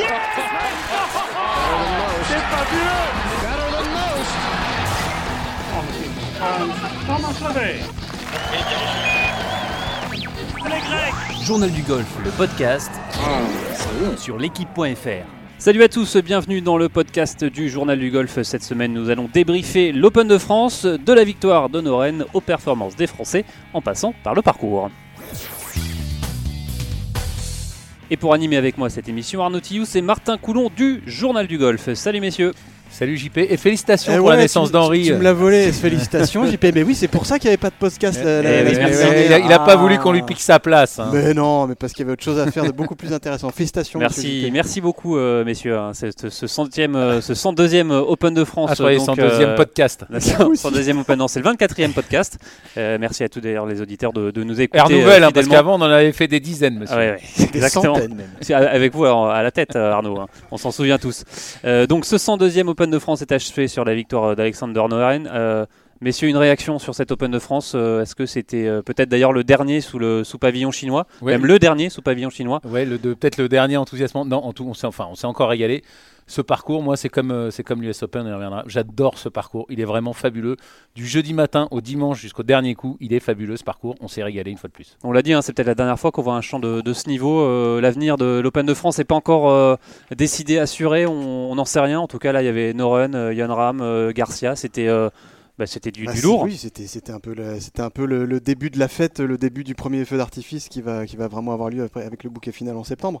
C'est fabuleux Journal du golf, le podcast sur l'équipe.fr. Salut à tous, bienvenue dans le podcast du Journal du Golf. Cette semaine, nous allons débriefer l'Open de France, de la victoire de Noren aux performances des Français, en passant par le parcours. Et pour animer avec moi cette émission, Arnaud Tillous et Martin Coulon du Journal du Golf. Salut messieurs. Salut JP et félicitations Eh pour ouais, la naissance d'Henri. Tu, me l'as volé, félicitations JP. Mais oui, c'est pour ça qu'il n'y avait pas de podcast la, la- Eh la dernière. il, a, il a pas Ah. voulu qu'on lui pique sa place. hein. Mais non, mais parce qu'il y avait autre chose à faire de beaucoup plus intéressant. Félicitations. monsieur Merci, JP. merci beaucoup euh, messieurs. hein. C'est ce, ce centième, euh, ce 102e Open de France. Ah, son deuxième euh, podcast. La Moi aussi. 102e Open, non, c'est le 24e podcast. Euh, merci à tous d'ailleurs les auditeurs de, de nous écouter. Air nouvelle, euh, hein, parce qu'avant on en avait fait des dizaines, monsieur. Ah ouais, ouais, Des exactement. centaines même. Avec vous alors, à la tête, Arnaud. hein. On s'en souvient tous. Euh, donc, ce 102e Open de France est achevé sur la victoire euh, d'Alexander Noren. Messieurs, une réaction sur cet Open de France euh, Est-ce que c'était euh, peut-être d'ailleurs le dernier sous le sous pavillon chinois Ouais. Même le dernier sous pavillon chinois Ouais, peut-être le dernier enthousiasmant. Non, en tout, on s'est enfin, on s'est encore régalé. Ce parcours, moi, c'est comme, euh, c'est comme l'US Open, on y reviendra. J'adore ce parcours. Il est vraiment fabuleux. Du jeudi matin au dimanche jusqu'au dernier coup, il est fabuleux ce parcours. On s'est régalé une fois de plus. On l'a dit, hein, c'est peut-être la dernière fois qu'on voit un champ de, de ce niveau. L'avenir de l'Open de France n'est pas encore décidé, assuré. On n'en sait rien. En tout cas, là, il y avait Noren, Yann Ram, Garcia. C'était bah, c'était du, Ah, du c'est- lourd. Oui, c'était un peu le, c'était un peu le, le début de la fête, le début du premier feu d'artifice qui va qui va vraiment avoir lieu après avec le bouquet final en septembre.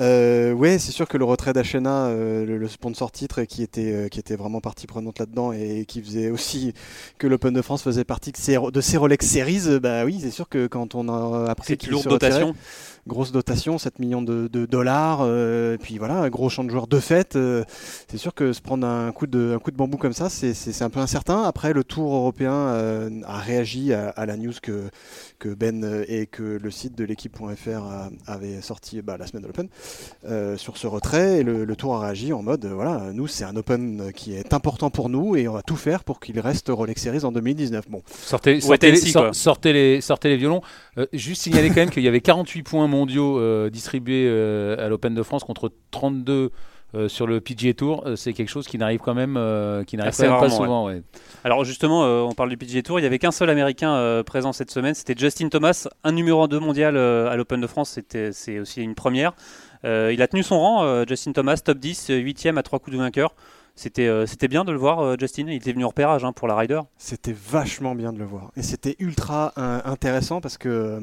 Euh, ouais, c'est sûr que le retrait d'Achena, euh, le, le sponsor titre, qui était euh, qui était vraiment partie prenante là-dedans et qui faisait aussi que l'Open de France faisait partie de ces, de ces Rolex Series, euh, bah oui, c'est sûr que quand on a appris une lourde retirait, dotation. Grosse dotation, 7 millions de, dollars, euh, puis voilà, un gros champ de joueurs de fête. euh, c'est sûr que se prendre un coup de, un coup de bambou comme ça, c'est- un peu incertain. Après, le Tour européen euh, a réagi à la news que, que Ben euh, et que le site de l'équipe.fr avait sorti bah, la semaine de l'Open euh, sur ce retrait. Et le, le Tour a réagi en mode, euh, voilà, nous, c'est un Open qui est important pour nous et on va tout faire pour qu'il reste Rolex Series en 2019. Bon, Sortez, sortez, les, sortez les, sortez les violons. Euh, juste signaler quand même qu'il y avait 48 points mondiaux euh, distribués euh, à l'Open de France contre 32 euh, sur le PGA Tour. Euh, c'est quelque chose qui n'arrive quand même, euh, qui n'arrive pas souvent. ouais. Alors justement, euh, on parle du PGA Tour, il n'y avait qu'un seul Américain euh, présent cette semaine, c'était Justin Thomas, un numéro 2 mondial euh, à l'Open de France, c'était- c'est aussi une première. Euh, il a tenu son rang, euh, Justin Thomas, top 10, 8ème à 3 coups de vainqueur. C'était euh, c'était bien de le voir, euh, Justin, il était venu en repérage hein, pour la Ryder. C'était vachement bien de le voir. Et c'était ultra euh, intéressant parce que, euh,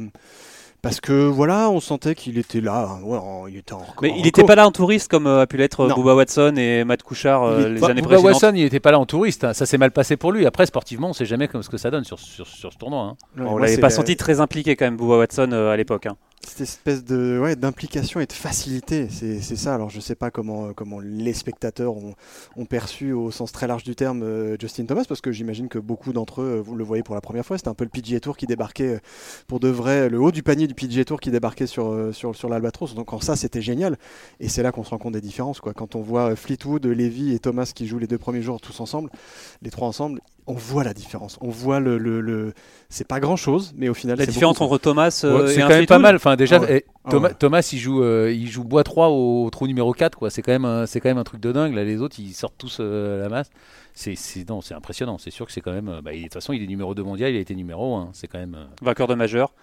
parce que voilà, on sentait qu'il était là. hein, ouais, en- il était en Mais en il n'était pas là en touriste comme euh, a pu l'être euh, Non. Bubba Watson et Matt Couchard euh, les pas- années Bubba précédentes. Watson, il n'était pas là en touriste. hein. Ça s'est mal passé pour lui. Après, sportivement, on ne sait jamais comme ce que ça donne sur, sur, sur ce tournoi. hein. Ouais, on moi, l'avait pas la- senti très impliqué quand même, Bubba Watson, euh, à l'époque. hein. Cette espèce de ouais, d'implication et de facilité, c'est ça. Alors je sais pas comment, comment les spectateurs ont, ont perçu au sens très large du terme euh, Justin Thomas, parce que j'imagine que beaucoup d'entre eux, euh, vous le voyez pour la première fois, c'était un peu le PGA Tour qui débarquait euh, pour de vrai, le haut du panier du PGA Tour qui débarquait sur, euh, sur, sur l'Albatros. Donc en ça c'était génial. Et c'est là qu'on se rend compte des différences. Quoi. Quand on voit euh, Fleetwood, Levy et Thomas qui jouent les deux premiers jours tous ensemble, les trois ensemble, on voit la différence. On voit le... le, le- C'est pas grand-chose, mais au final... La c'est différence beaucoup, entre Thomas euh, Ouais, et c'est un quand même pas mal. Enfin, déjà, Ah ouais. eh, Ah Thomas, ouais. Thomas, il joue, euh, il joue bois 3 au, trou numéro 4. Quoi. C'est quand même, un- c'est quand même un truc de dingue. Là, les autres, ils sortent tous euh, la masse. C'est, c'est, non, c'est impressionnant. C'est sûr que c'est quand même. euh, bah, il- de toute façon, il est numéro 2 mondial. Il a été numéro 1. C'est quand même. euh, vainqueur de majeur,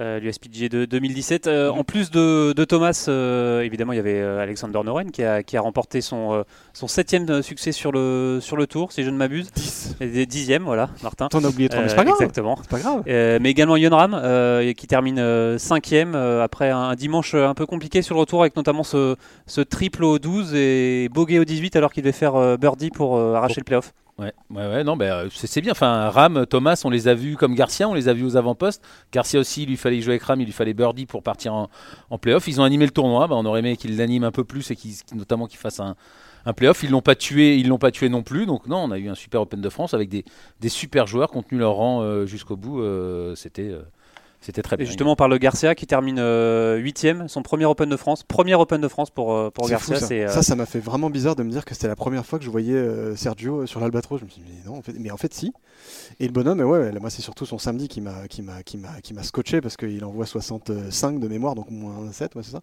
euh, l'USPGA de 2017. Euh, En plus de, de Thomas, euh, évidemment, il y avait Alexander Noren qui a, qui a remporté son, son septième succès sur le, sur le tour, si je ne m'abuse. 10. Et des dixièmes, voilà, Martin. T'en as oublié trois, mais c'est pas grave. Exactement. C'est pas grave. Mais également Yon Ram qui termine cinquième après un, un dimanche un peu compliqué sur le retour avec notamment ce, ce triple au 12 et bogey au 18 alors qu'il devait faire birdie pour arracher le playoff. Ouais, ouais, ouais, non, ben, euh, c'est bien. Enfin, Ram, Thomas, on les a vus comme Garcia, on les a vus aux avant-postes. Garcia aussi, il lui fallait jouer avec Ram, il lui fallait birdie pour partir en, en playoff. Ils ont animé le tournoi. Ben, on aurait aimé qu'ils l'animent un peu plus et qu'ils, notamment qu'ils fassent un, un playoff. Ils l'ont pas tué, ils l'ont pas tué non plus. Donc non, on a eu un super Open de France avec des, des super joueurs qui ont tenu leur rang euh, jusqu'au bout. euh, c'était, c'était très Et bien. justement, par le Garcia qui termine 8ème, son premier Open de France. Premier Open de France pour, euh, pour Garcia. fou, ça. c'est, euh, ça, ça m'a fait vraiment bizarre de me dire que c'était la première fois que je voyais euh, Sergio euh, sur l'Albatros. Je me suis dit, mais non, en fait, mais en fait, si. Et le bonhomme, ouais, ouais, moi, c'est surtout son samedi qui m'a, qui m'a, qui m'a, qui m'a scotché parce qu'il envoie 65 de mémoire, donc moins 7, ouais, c'est ça.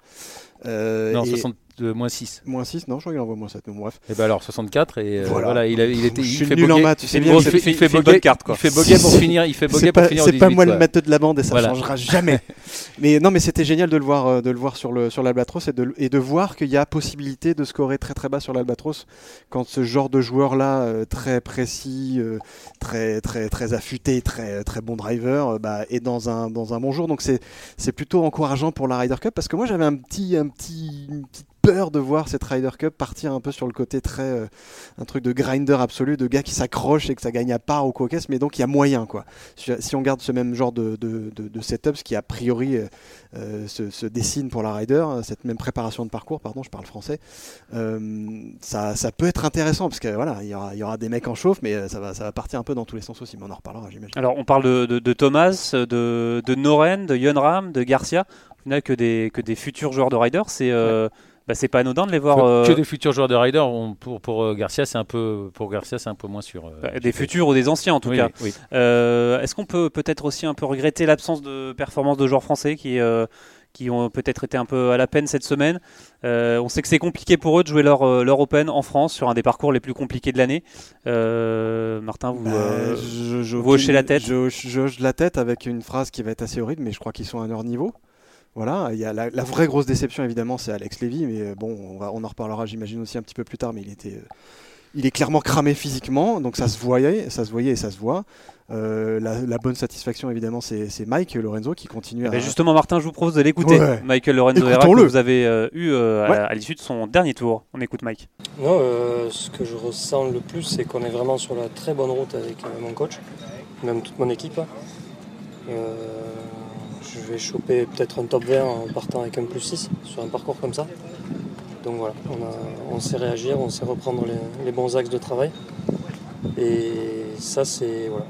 Euh, Non, et- 60 de moins 6. Moins 6, non, je crois qu'il envoie moins 7. Mais bref. Et ben alors 64 et euh, Voilà. voilà, il, a- il était Je il suis fait nul en maths, tu sais il bien, il fait il fait bonne carte, quoi. Il fait boguer pour finir, il fait boguer C'est pour pas, finir c'est pas 18, moi le maître de la bande et ça Voilà. changera jamais. mais non, mais c'était génial de le voir, euh, de le voir sur le sur l'Albatros et de, et de voir qu'il y a possibilité de scorer très très bas sur l'Albatros quand ce genre de joueur là, très précis, euh, très très très affûté, très très bon driver, euh, bah, est dans un dans un bon jour. Donc c'est c'est plutôt encourageant pour la Ryder Cup parce que moi j'avais un petit un petit une petite peur de voir cette Ryder Cup partir un peu sur le côté très euh, un truc de grinder absolu, de gars qui s'accrochent et que ça gagne à part au coquesse, mais donc il y a moyen quoi. Si, on garde ce même genre de, de, de, de setup, ce qui a priori euh, euh, se, se dessine pour la Ryder, cette même préparation de parcours, pardon, je parle français, euh, ça, ça peut être intéressant parce que voilà, il y aura, il y aura des mecs en chauffe, mais ça va, ça va partir un peu dans tous les sens aussi, mais on en reparlera, j'imagine. Alors, on parle de, Thomas, de, de Noren, de Yon Ram, de Garcia. Que des, que des futurs joueurs de Ryder. C'est euh, bah, c'est pas anodin de les voir. Que, euh, que des futurs joueurs de Ryder, on- pour, pour euh, Garcia, c'est un peu pour Garcia, c'est un peu moins sûr. euh, bah, des futurs ou des anciens en tout Oui, cas. oui. Euh, Est-ce qu'on peut peut-être aussi un peu regretter l'absence de performance de joueurs français qui, euh, qui ont peut-être été un peu à la peine cette semaine? Euh, On sait que c'est compliqué pour eux de jouer leur, leur Open en France sur un des parcours les plus compliqués de l'année. Euh, Martin, vous, Bah, euh, je, je- vous hochez la tête? je hoche la tête avec une phrase qui va être assez horrible, mais je crois qu'ils sont à leur niveau. Voilà, il y a la, la vraie grosse déception évidemment, c'est Alex Lévy, mais euh, bon, on, va, on en reparlera, j'imagine aussi un petit peu plus tard, mais il était, euh, il est clairement cramé physiquement, donc ça se voyait, ça se voyait et ça se voit. Euh, la, la bonne satisfaction évidemment, c'est c'est Mike Lorenzo qui continue à. bah, justement, Martin, je vous propose de l'écouter. Ouais. Michael Lorenzo Herra, que vous avez euh, eu euh, à- Ouais. à, l'issue de son dernier tour. On écoute Mike. Non, euh, ce que je ressens le plus, c'est qu'on est vraiment sur la très bonne route avec euh, mon coach, même toute mon équipe. Euh, je vais choper peut-être un top 20 en partant avec un plus 6 sur un parcours comme ça. Donc voilà, on, sait réagir, on sait reprendre les, les bons axes de travail. Et ça, c'est. Voilà.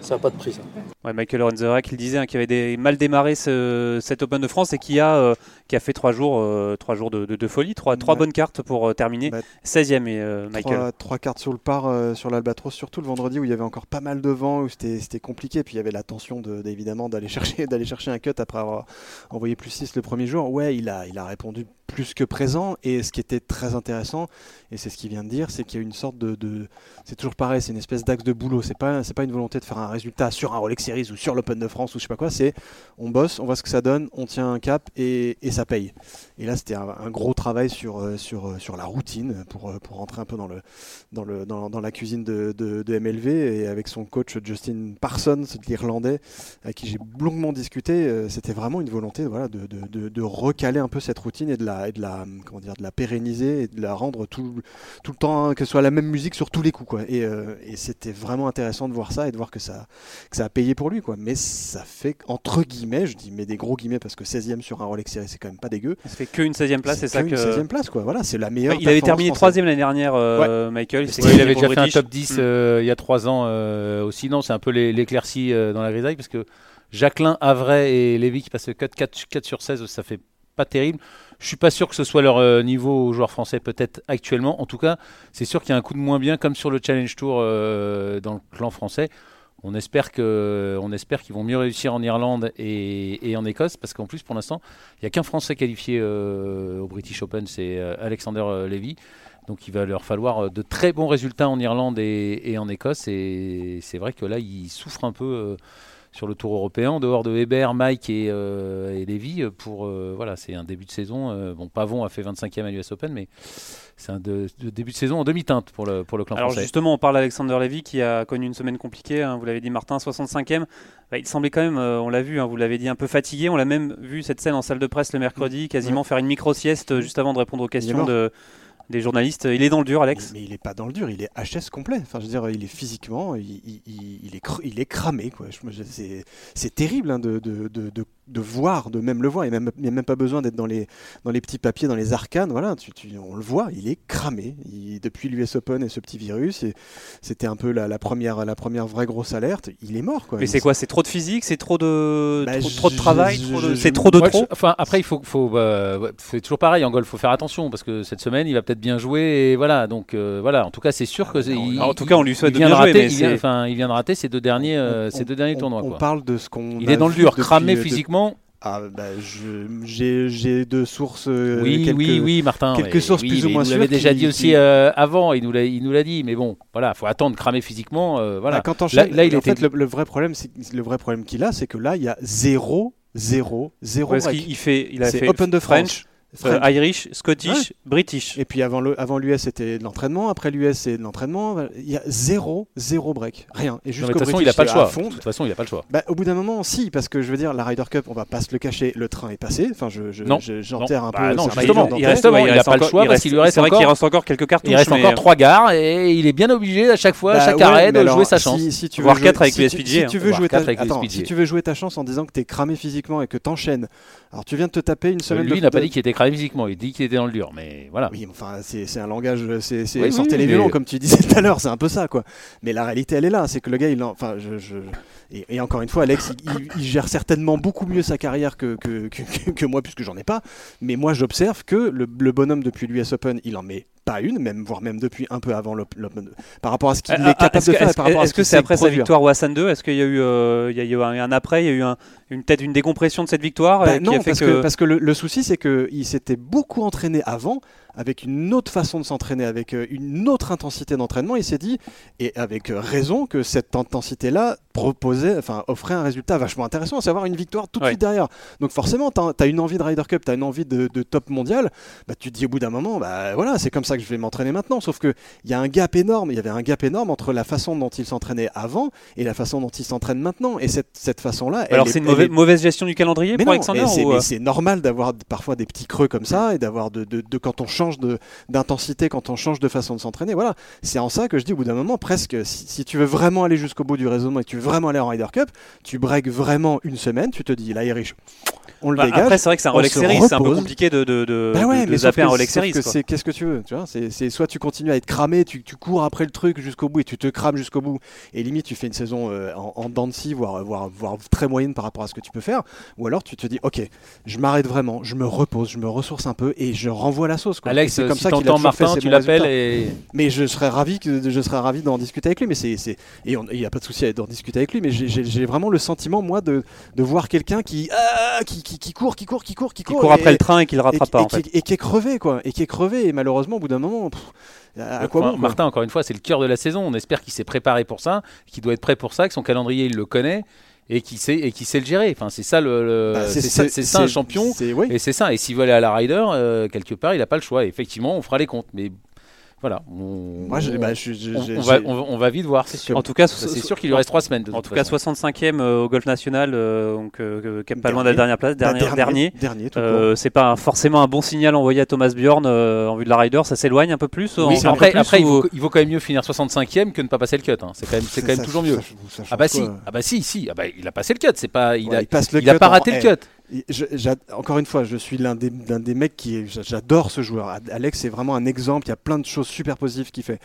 Ça n'a pas de prix. Ça. Ouais, Michael Lorenzo Herra qui le disait, hein, qui avait des, mal démarré ce, cet Open de France et qui a, euh, qui a fait trois jours, euh, trois jours de, de- de folie, trois, trois Ouais. bonnes cartes pour euh, terminer. Bah, 16e, et, euh, Michael. Trois, trois cartes sur le par sur l'Albatros, surtout le vendredi où il y avait encore pas mal de vent, où c'était compliqué. Puis il y avait la tension de, évidemment d'aller chercher, d'aller chercher un cut après avoir envoyé plus 6 le premier jour. Ouais, il a, il a répondu plus que présent. Et ce qui était très intéressant, et c'est ce qu'il vient de dire, c'est qu'il y a une sorte de. de- c'est toujours pareil, c'est une espèce d'axe de boulot. C'est pas, c'est pas une volonté de faire un résultat sur un Rolex Ou sur l'Open de France ou je sais pas quoi. C'est on bosse, on voit ce que ça donne, on tient un cap et, ça paye. Et là, c'était un, gros travail sur, euh, sur, euh, sur la routine pour, euh, pour rentrer un peu dans, le, dans, le, dans, la cuisine de, MLV et avec son coach Justin Parsons, l'Irlandais, avec qui j'ai longuement discuté. C'était vraiment une volonté voilà, de, recaler un peu cette routine et de la, de la, comment dire, de la pérenniser et de la rendre tout, le temps, hein, que ce soit la même musique sur tous les coups. Quoi. Et, et c'était vraiment intéressant de voir ça et de voir que ça, que ça a payé pour lui. Quoi. Mais ça fait, entre guillemets, je dis mais des gros guillemets parce que 16e sur un Rolex Series, c'est quand même pas dégueu. Ça fait qu'une 16e place, c'est ça une que. 16e place, quoi. Voilà, c'est la meilleure. Ouais, il avait terminé française. troisième l'année dernière, euh, Michael. Ouais, il avait déjà fait un top 10 Mm. euh, il y a 3 ans euh, aussi. Non, c'est un peu l'é- l'éclaircie euh, dans la grisaille parce que Jacqueline, Avray et Lévy qui passent le 4, 4, 4 sur 16, ça fait pas terrible. Je suis pas sûr que ce soit leur euh, niveau aux joueurs français peut-être actuellement. En tout cas, c'est sûr qu'il y a un coup de moins bien comme sur le Challenge Tour euh, dans le clan français. On espère qu'ils vont mieux réussir en Irlande et, en Écosse parce qu'en plus pour l'instant, il n'y a qu'un Français qualifié euh, au British Open, c'est euh, Alexander euh, Lévy. Donc il va leur falloir de très bons résultats en Irlande et, en Écosse. Et c'est vrai que là, ils souffrent un peu sur le Tour européen, en dehors de Weber, Mike et, et Lévy. Pour voilà, c'est un début de saison. bon, Pavon a fait 25e à l'US Open, mais c'est un de- de début de saison en demi-teinte pour le pour le clan Alors français. justement, on parle d'Alexander Levy qui a connu une semaine compliquée. hein, vous l'avez dit, Martin, 65e. Bah, il semblait quand même, euh, on l'a vu, hein, vous l'avez dit, un peu fatigué. On l'a même vu cette scène en salle de presse le mercredi, quasiment faire une micro-sieste euh, juste avant de répondre aux questions de, des journalistes. Il est dans le dur, Alex. Mais il est pas dans le dur, il est HS complet. Enfin, je veux dire, il est physiquement, il, il- il- il est, cr- il est cramé. Quoi. C'est c'est terrible hein, de, de, de, de- de voir, de même le voir. Il n'y a, même- il y a même pas besoin d'être dans les, dans les petits papiers, dans les arcanes. Voilà, tu, tu- on le voit, il est cramé. Il- depuis l'US Open et ce petit virus, c'était un peu la, la première, la première vraie grosse alerte. Il est mort. Quoi. Mais Il- c'est quoi C'est trop de physique C'est trop de, Bah, trop, je- trop de travail je- trop de- je- C'est trop de Ouais, trop je- enfin, après, il faut, faut, euh, toujours pareil en golf. faut faire attention parce que cette semaine, il va peut-être bien jouer. Et voilà, donc euh, voilà. En tout cas, c'est sûr que. non, il- Alors, en tout cas, on lui souhaite il de bien de jouer, rater, mais il vient, enfin, il vient de rater ses deux derniers, euh, on- ses deux derniers on- tournois. On quoi. parle de ce qu'on. Il est dans le dur, cramé physiquement. Ah, bah, j'ai de sources. euh, oui, quelques- oui, oui, Martin. quelques sources oui, plus ou moins Il nous l'avait déjà dit aussi euh, avant. Il nous l'a, il nous l'a dit. Mais bon, voilà, faut attendre cramer physiquement. euh, voilà. Bah, quand Là- là, il en était- fait, le, le vrai problème, c'est le vrai problème qu'il a, c'est que là, il y a zéro, zéro, zéro Parce break. qu'il il fait, il a fait Open de French, Euh, Irish, Scottish, British. Et puis avant le, avant l'US, c'était de l'entraînement. Après l'US, c'est de l'entraînement. Il y a zéro, zéro break, rien. Et jusqu'au mais de toute façon, il a pas le choix. fond. De toute façon, il a pas le choix. Bah, au bout d'un moment, si, parce que je veux dire, la Ryder Cup, on va pas se le cacher, le train est passé. Enfin, je, je- Non. je- j'enterre un Bah peu. non, justement, il reste- Justement, il a reste pas le encore- choix il parce qu'il lui reste C'est vrai qu'il encore- reste encore quelques cartouches. Il reste mais- encore trois gares et il est bien obligé à chaque fois, à Bah chaque ouais, arrêt, de jouer sa chance. Si, tu veux quatre jouer- avec si tu- tu veux jouer quatre ta, avec le attends, SPGA. si tu veux jouer ta chance en disant que t'es cramé physiquement et que t'enchaînes, alors tu viens de te taper une semaine Lui, il n'a pas dit qu'il était cramé physiquement. Il dit qu'il était dans le dur. Mais voilà. Oui, enfin, c'est un langage, c'est Oui, sortez oui, les mais- violons, comme tu disais tout à l'heure, c'est un peu ça, quoi. Mais la réalité, elle est là, c'est que le gars, il, en- enfin, je, je- et, et encore une fois, Alex, il, gère certainement beaucoup mieux sa carrière que, que, que- que moi, puisque j'en ai pas. Mais moi, j'observe que le, le bonhomme depuis l'US Open, il en met pas une, même voire même depuis un peu avant l'Op- l'Open, par rapport à ce qu'il Ah, est ah, capable est-ce de que- faire, est-ce- ce que c'est après sa produire. victoire au Hassan 2 Est-ce qu'il y a eu, euh, il y a eu un, un après, il y a eu un- une peut-être une décompression de cette victoire Bah euh, qui non, a fait parce que, parce que le, le souci, c'est qu'il s'était beaucoup entraîné avant, avec une autre façon de s'entraîner, avec euh, une autre intensité d'entraînement. Il s'est dit, et avec euh, raison, que cette intensité-là proposait, enfin, offrait un résultat vachement intéressant, à savoir une victoire tout de Ouais. suite derrière. Donc forcément, tu as, une envie de Ryder Cup, tu as une envie de, de top mondial, bah, tu te dis au bout d'un moment, bah voilà, c'est comme ça que je vais m'entraîner maintenant. Sauf qu'il y a un gap énorme, il y avait un gap énorme entre la façon dont il s'entraînait avant et la façon dont il s'entraîne maintenant. Et cette, cette façon-là, Alors est- c'est une mauvaise, est mauvaise gestion du calendrier mais pour non, Alexander c'est, euh, c'est normal d'avoir parfois des petits creux comme ça et d'avoir de, de- de- quand on change de, d'intensité, quand on change de façon de s'entraîner. Voilà, c'est en ça que je dis au bout d'un moment presque si, si tu veux vraiment aller jusqu'au bout du raisonnement et que tu veux vraiment aller en Ryder Cup, tu breaks vraiment une semaine, tu te dis là Irish, on le bah, dégage. après c'est vrai que c'est un Rolex se Series, c'est un peu compliqué de, de, de, Bah ouais, de- mais zapper que- un Rolex Series. qu'est-ce que tu veux, tu vois c'est, c'est soit tu continues à être cramé, tu, tu cours après le truc jusqu'au bout et tu te crames jusqu'au bout et limite tu fais une saison euh, en, en dents de scie, voire, voire, voire très moyenne par rapport à ce que tu peux faire, ou alors tu te dis ok, je m'arrête vraiment, je me repose, je me ressource un peu et je renvoie la sauce. Quoi. Et Alex, c'est comme si ça qu'il Martin, tu l'appelles et Mais je serais ravi que je serais ravi d'en discuter avec lui. Mais c'est et il n'y a pas de souci à d'en discuter avec lui. Mais j'ai- vraiment le sentiment moi de, de voir quelqu'un qui, ah, qui, qui qui court, qui court, qui court, qui Qui court, court et- après le train et qui le et, rattrape qui- pas et en fait. qui, et qui est crevé quoi, et qui est crevé. Et malheureusement au bout d'un moment, pff, à quoi Enfin, bon. Martin, encore une fois, c'est le cœur de la saison. On espère qu'il s'est préparé pour ça, qu'il doit être prêt pour ça, que son calendrier il le connaît et qu'il sait et qu'il sait le gérer. Enfin, c'est ça le, le- Bah, c'est ça, un champion. oui. Et c'est ça. Et s'il veut aller à la Ryder, euh, quelque part, il n'a pas le choix. Et effectivement, on fera les comptes. Mais voilà, on, Moi, je- on- bah, je- je- on- j'ai- on va, on va- on va vite voir, c'est sûr. En tout cas, c'est sûr qu'il lui reste trois semaines. De En tout cas, façon. 65e euh, au Golf National, euh, donc euh, pas loin de la Dernier. dernière place, bah, dernier. dernier. dernier. Euh, c'est pas forcément un bon signal envoyé à Thomas Bjorn euh, en vue de la Ryder, ça s'éloigne un peu plus. Oui, en- un peu après, plus, après il, vaut, il vaut quand même mieux finir 65e que ne pas passer le cut. hein. C'est quand même, c'est quand même Ça- toujours ça- mieux. ça- ça change Ah bah si, ah bah si, si. Ah bah, il a passé le cut. C'est pas, il Ouais, a, il passe le il a pas raté le cut. Je- encore une fois, je suis l'un des, mecs qui. J'adore ce joueur. Alex, c'est vraiment un exemple. Il y a plein de choses super positives qu'il fait.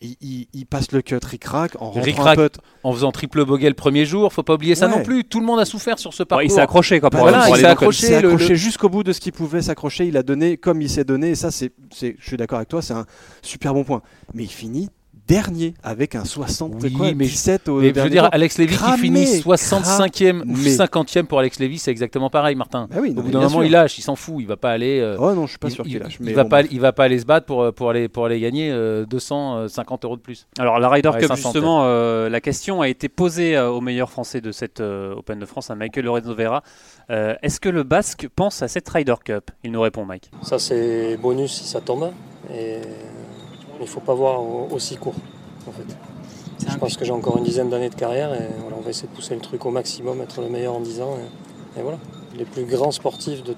Il, il- il passe le cut ric-rac en rentrant un Ric-rac, putt. En faisant triple bogey le premier jour, faut pas oublier ça Ouais. non plus. Tout le monde a souffert sur ce Ouais, parcours. il s'est accroché quoi, Bah pour, voilà, pour il s'est accroché. Le- jusqu'au bout de ce qu'il pouvait s'accrocher. Il a donné comme il s'est donné. Et ça, c'est- je suis d'accord avec toi, c'est un super bon point. Mais il finit dernier avec un 60, Oui, quoi, mais- 17 au Mais je veux dire, tour. Alex Lévy qui finit 65e ou cramé. 50e pour Alex Lévy, c'est exactement pareil, Martin. Bah oui, non, Au bout mais d'un moment, sûr. il lâche, il s'en fout, il va pas aller. euh, Oh non, je suis pas il, sûr il- qu'il lâche. il va bon, pas, il va pas aller se battre pour, pour, aller, pour aller gagner euh, 250 euros de plus. Alors la Ryder Ouais, Cup 500 justement, euh, la question a été posée euh, au meilleur français de cette euh, Open de France, à Michael Lorenzo Vera. Euh, Est-ce que le Basque pense à cette Ryder Cup? Il nous répond Mike. Ça, c'est bonus si ça tombe. Et il ne faut pas voir au- aussi court, en fait. Je pense que j'ai encore une dizaine d'années de carrière et voilà, on va essayer de pousser le truc au maximum, être le meilleur en 10 ans. Et, et voilà. Les plus grands sportifs de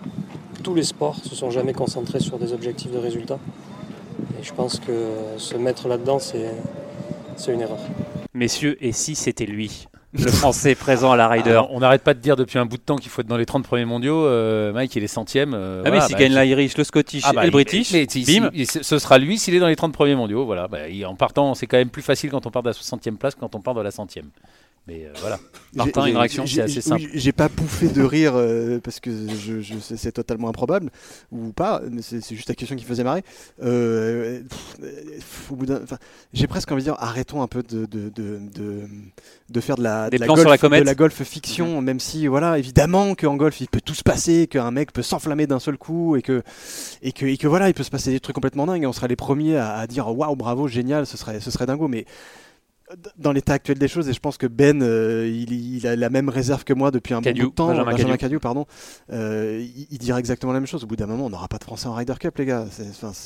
tous les sports se sont jamais concentrés sur des objectifs de résultats. Et je pense que se mettre là-dedans, c'est c'est une erreur. Messieurs, et si c'était lui, le français présent à la Ryder Alors, on n'arrête pas de dire depuis un bout de temps qu'il faut être dans les 30 premiers mondiaux. euh, Mike, il est centième. euh, Ah voilà, mais s'il bah, gagne l'Irish, le Scottish Ah bah, et le British, mais bim si- ce sera lui s'il est dans les 30 premiers mondiaux. Voilà. Bah, il- en partant, c'est quand même plus facile quand on part de la 60e place que quand on part de la centième. Mais euh, voilà. Martin, une réaction, c'est assez simple. oui, J'ai pas bouffé de rire euh, parce que je, je- c'est totalement improbable ou pas, mais c'est juste la question qui faisait marrer. Euh, pff, au bout d'un- enfin, J'ai presque envie de dire arrêtons un peu de, de, de, de, de faire de la, Des de la golf, sur la comète. de la golf fiction, même si voilà évidemment qu'en golf il peut tout se passer, qu'un mec peut s'enflammer d'un seul coup et que, et, que, et que voilà il peut se passer des trucs complètement dingues. Et on serait les premiers à, à dire waouh bravo génial, ce serait, ce serait dingo, mais dans l'état actuel des choses, et je pense que Ben, euh, il, il a la même réserve que moi depuis un Cadieux, bon bout de temps, Benjamin Cadieux. Cadieux, pardon, euh, il, il dirait exactement la même chose. Au bout d'un moment, on n'aura pas de Français en Ryder Cup, les gars.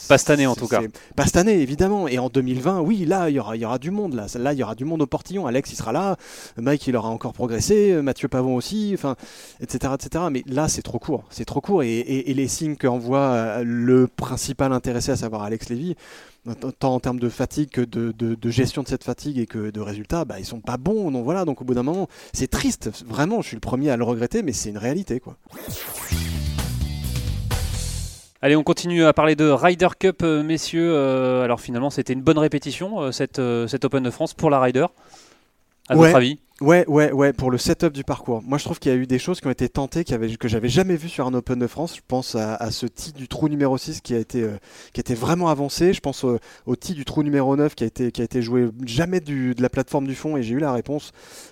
Pas cette année, en tout cas. Pas cette année, évidemment. Et en 2020, oui, là, il y aura, il y aura du monde. Là, là, il y aura du monde au portillon. Alex, il sera là. Mike, il aura encore progressé. Mathieu Pavon aussi. Enfin, etc., etc. Mais là, c'est trop court. C'est trop court. Et, et- et les signes qu'envoie euh, le principal intéressé, à savoir Alex Lévy, tant en termes de fatigue que de, de- de gestion de cette fatigue et que de résultats, bah, ils sont pas bons. Donc voilà, donc au bout d'un moment, c'est triste. Vraiment, je suis le premier à le regretter, mais c'est une réalité, quoi. Allez, on continue à parler de Ryder Cup, euh, messieurs. Euh, alors finalement, c'était une bonne répétition, euh, cette, cette Open de France pour la Ryder. À Ouais. votre avis? Ouais, ouais, ouais, pour le setup du parcours. Moi, je trouve qu'il y a eu des choses qui ont été tentées que j'avais jamais vu sur un Open de France. Je pense à, ce tee du trou numéro 6 qui a été, euh, qui a été vraiment avancé. Je pense au, au tee du trou numéro 9 qui a été, qui a été joué jamais de la plateforme du fond. Et j'ai eu la réponse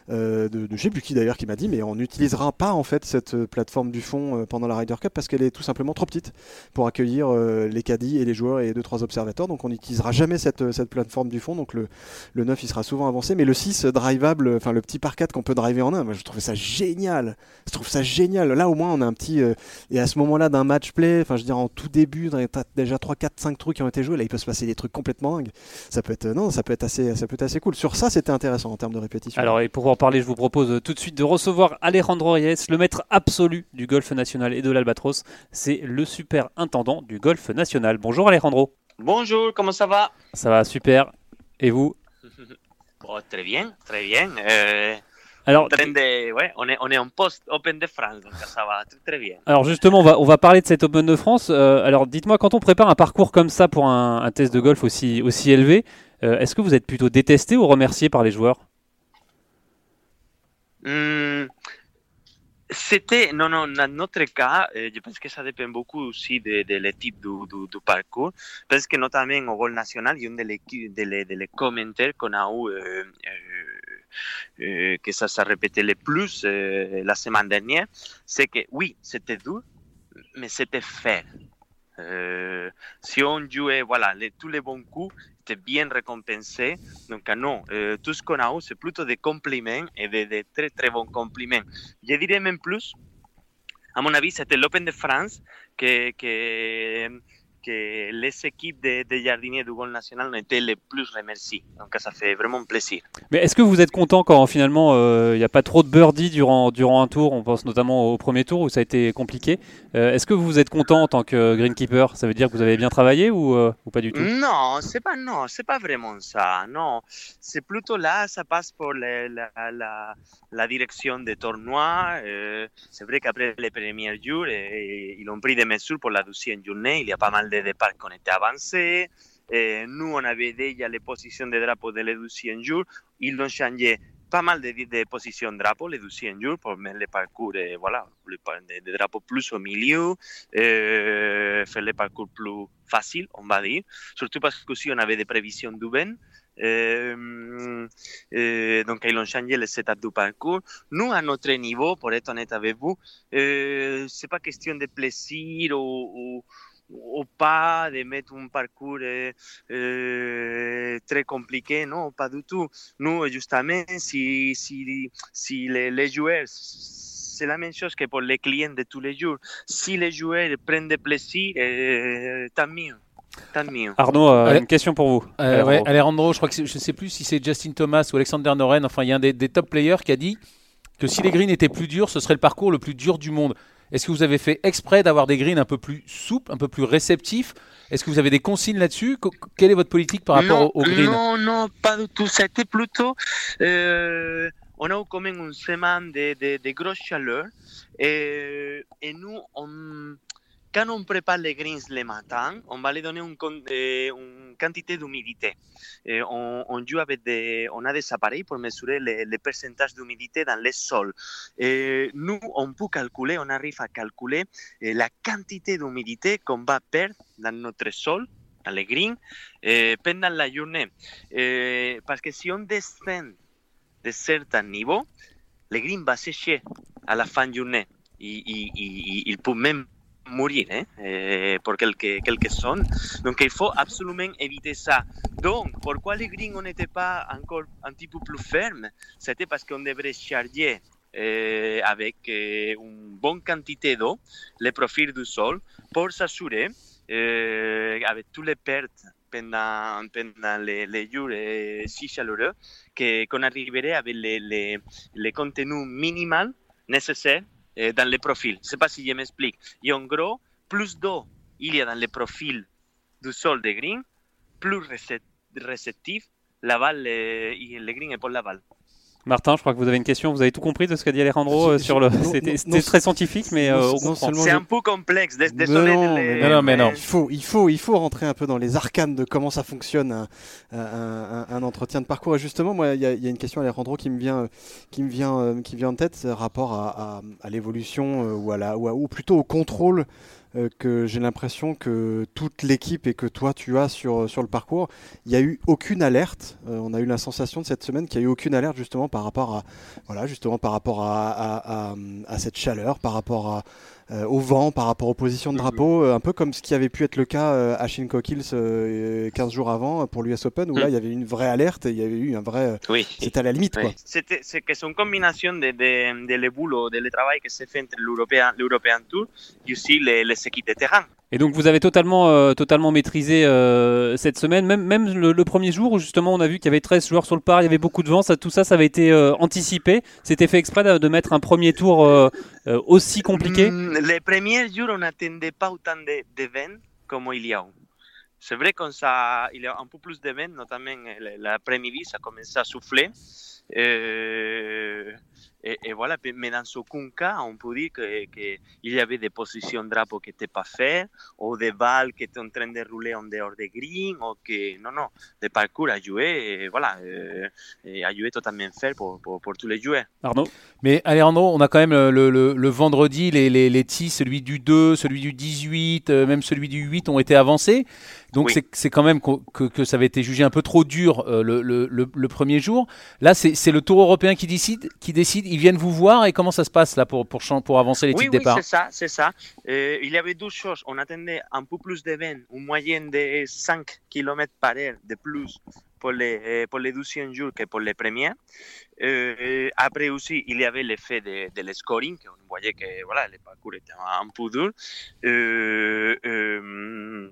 euh, de, de je sais plus qui d'ailleurs qui m'a dit, mais on n'utilisera pas en fait cette euh, plateforme du fond pendant la Ryder Cup parce qu'elle est tout simplement trop petite pour accueillir les caddies et les joueurs et deux trois observateurs. Donc on n'utilisera jamais cette, plateforme du fond. Donc le, le 9 il sera souvent avancé, mais le 6 euh, drivable, enfin le petit par 4 qu'on peut driver en un, moi je trouvais ça génial. Je trouve ça génial. Là au moins on a un petit. euh, et à ce moment-là d'un match play, enfin je veux dire en tout début, dans les- t'as déjà 3, 4, 5 trucs qui ont été joués, là il peut se passer des trucs complètement dingues. Ça peut être, euh, non, ça peut être assez, ça peut être assez cool. Sur ça c'était intéressant en termes de répétition. Alors, et pour en parler, je vous propose euh, tout de suite de recevoir Alejandro Reyes, le maître absolu du golf national et de l'Albatros. C'est le super intendant du golf national. Bonjour Alejandro. Bonjour, comment ça va? Ça va super. Et vous? Bon, Très bien, très bien. Euh, Alors, de- ouais, on, est, on est en post-Open de France, donc ça va très, très bien. alors justement, on va, on va parler de cette Open de France. Euh, alors dites-moi, quand on prépare un parcours comme ça pour un, un test de golf aussi, aussi élevé, euh, est-ce que vous êtes plutôt détesté ou remercié par les joueurs? Hmm, C'était, non, non, dans notre cas, euh, je pense que ça dépend beaucoup aussi de, de du, parcours. Parce que notamment au Gol National, il y a un des de de commentaires qu'on a eu, euh, euh, euh, que ça s'est répété le plus euh, la semaine dernière, c'est que oui, c'était dur, mais c'était faire. Euh, si on jouait voilà, tous les bons coups, c'était bien récompensé. Donc non, euh, tout ce qu'on a c'est plutôt des compliments et des, des très très bons compliments. Je dirais même plus, à mon avis, c'était l'Open de France que, que, que les équipes de, de jardiniers du Gol National ont été les plus remerciées. Donc ça fait vraiment plaisir. Mais est-ce que vous êtes content quand finalement euh, il n'y a pas trop de birdies durant, durant un tour? On pense notamment au premier tour où ça a été compliqué. Euh, est-ce que vous êtes content en tant que greenkeeper? Ça veut dire que vous avez bien travaillé ou, euh, ou pas du tout? Non, c'est pas non, c'est pas vraiment ça. Non, c'est plutôt là, ça passe pour la, la, la direction des tournois. C'est vrai qu'après les premiers jours, ils ont pris des mesures pour la deuxième journée. Il y a pas mal de départs qui ont été avancés. Et nous, on avait déjà les positions de drapeau dès le deuxième jour. Ils ont changé pas mal de, de positions de drapeau le deuxième jour pour mettre le parcours, euh, voilà, le de, de drapeau plus au milieu, euh, faire le parcours plus facile, on va dire. Surtout parce que aussi on avait des prévisions du vent. Euh, euh, donc ils ont changé le setup du parcours. Nous, à notre niveau, pour être honnête avec vous, euh, c'est pas question de plaisir ou, ou, ou pas de mettre un parcours euh, euh, très compliqué, non, pas du tout. Nous, justement, si, si, si les, les joueurs, c'est la même chose que pour les clients de tous les jours. Si les joueurs prennent du plaisir, euh, tant mieux. Tant mieux. Arnaud, euh, Ouais. une question pour vous. Euh, Alejandro. ouais, Alejandro, je crois que je sais plus si c'est Justin Thomas ou Alexander Noren. Enfin, il y a un des, des top players qui a dit que si les greens étaient plus durs, ce serait le parcours le plus dur du monde. Est-ce que vous avez fait exprès d'avoir des greens un peu plus souples, un peu plus réceptifs? Est-ce que vous avez des consignes là-dessus? Quelle est votre politique par rapport non, au, au green? Non, non, pas du tout. C'était plutôt. euh, on a eu quand même une semaine de, de, de grosse chaleur. Et, et nous, on, quand on prépare les greens le matin, on va les donner un, con- eh, une quantité d'humidité. On, on, joue avec des, on a des appareils pour mesurer les, les pourcentages d'humidité dans les sols. Et nous, on peut calculer, on arrive à calculer la quantité d'humidité qu'on va perdre dans notre sol dans les greens eh, pendant la journée. Eh, parce que si on descend de certain niveau, le green va sécher à la fin de journée. Il peut même mourir hein, eh, pour quelques zones. Donc il faut absolument éviter ça. Donc pourquoi les greens n'étaient pas encore un petit peu plus fermes? C'était parce qu'on devrait charger eh, avec eh, une bonne quantité d'eau le profil du sol pour s'assurer eh, avec toutes les pertes pendant, pendant les, jours eh, si chaleureux qu'on arriverait avec les, les, les contenus minimal nécessaires eh, dans les profils. Je ne sais pas si je m'explique. Et en gros, plus d'eau il y a dans le profil du sol de green, plus réceptif la balle et le green est pour la balle. Martin, je crois que vous avez une question. Vous avez tout compris de ce qu'a dit Alejandro euh, sur le. C'était très scientifique, mais euh, c'est un peu complexe. Désolé. Non, mais non, mais non. Il faut, il faut, il faut rentrer un peu dans les arcanes de comment ça fonctionne un, un, un entretien de parcours. Et justement, moi, il y, y, a une question Alejandro qui me vient, qui me vient, euh, qui vient en tête, rapport à, à, à l'évolution ou à la, ou, ou plutôt au contrôle euh, que j'ai l'impression que toute l'équipe et que toi tu as sur, sur le parcours, il n'y a eu aucune alerte. Euh, on a eu la sensation de cette semaine qu'il n'y a eu aucune alerte justement par rapport à, voilà, justement par rapport à, à, à cette chaleur, par rapport à, euh, au vent par rapport aux positions de drapeau, euh, un peu comme ce qui avait pu être le cas euh, à Shinko Kills 15 jours avant pour l'US Open, où là il y avait une vraie alerte, et il y avait eu un vrai. Oui. C'était à la limite. Oui. C'est que c'est une combinaison de, de, de le boulot, de le travail que se fait entre l'European Tour et aussi les, les équipes de terrain. Et donc vous avez totalement, euh, totalement maîtrisé euh, cette semaine, même, le, premier jour où justement on a vu qu'il y avait 13 joueurs sur le par, il y avait beaucoup de vent, tout ça, ça avait été euh, anticipé. C'était fait exprès de, mettre un premier tour aussi compliqué mm, Les premiers jours, on n'attendait pas autant de, de vent comme il y a. C'est vrai qu'il y a un peu plus de vent, notamment l'après-midi, ça a commencé à souffler. Euh, et, et, voilà, mais dans aucun cas, on peut dire qu'il que y avait des positions de drapeau qui n'étaient pas faites, ou des balles qui étaient en train de rouler en dehors des green, ou que, non, non, le parcours a joué, et voilà, euh, et a joué totalement fait pour, pour, pour, tous les joueurs. Arnaud? Mais Alejandro, on a quand même le, le, le vendredi, les, les, les tis, celui du 2, celui du 18, euh, même celui du 8 ont été avancés. Donc oui. c'est quand même que, que, que, ça avait été jugé un peu trop dur euh, le, le, le, premier jour. Là, c'est le Tour européen qui décide, qui décide. Ils viennent vous voir et comment ça se passe là pour, pour, pour avancer les oui, titres oui, départ? c'est ça, c'est ça. Euh, il y avait deux choses. On attendait un peu plus de vent, une moyenne de 5 km par heure de plus pour les, pour les 12 jours que pour les premiers. Euh, après aussi, il y avait l'effet de, de le scoring, on voyait que voilà, le parcours était un peu dur. Euh, euh,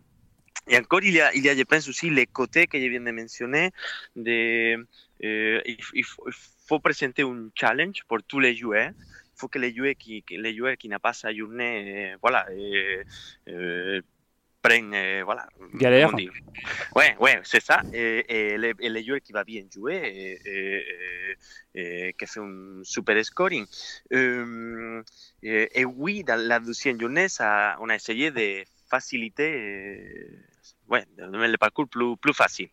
et encore, il y, a, il y a, je pense aussi, les côtés que je viens de mentionner. De, euh, il, il, faut, il, faut, présenter un challenge pour tous les joueurs. Il faut que les joueurs qui, les joueurs qui n'ont pas sa journée, euh, voilà, euh, prennent, voilà. Galère. Ouais, ouais, c'est ça. Et, et, les, et, les, joueurs qui va bien jouer et, et, qui fait un super scoring. et, oui, dans la deuxième journée, ça, on a essayé de faciliter ouais, le parcours plus, plus facile.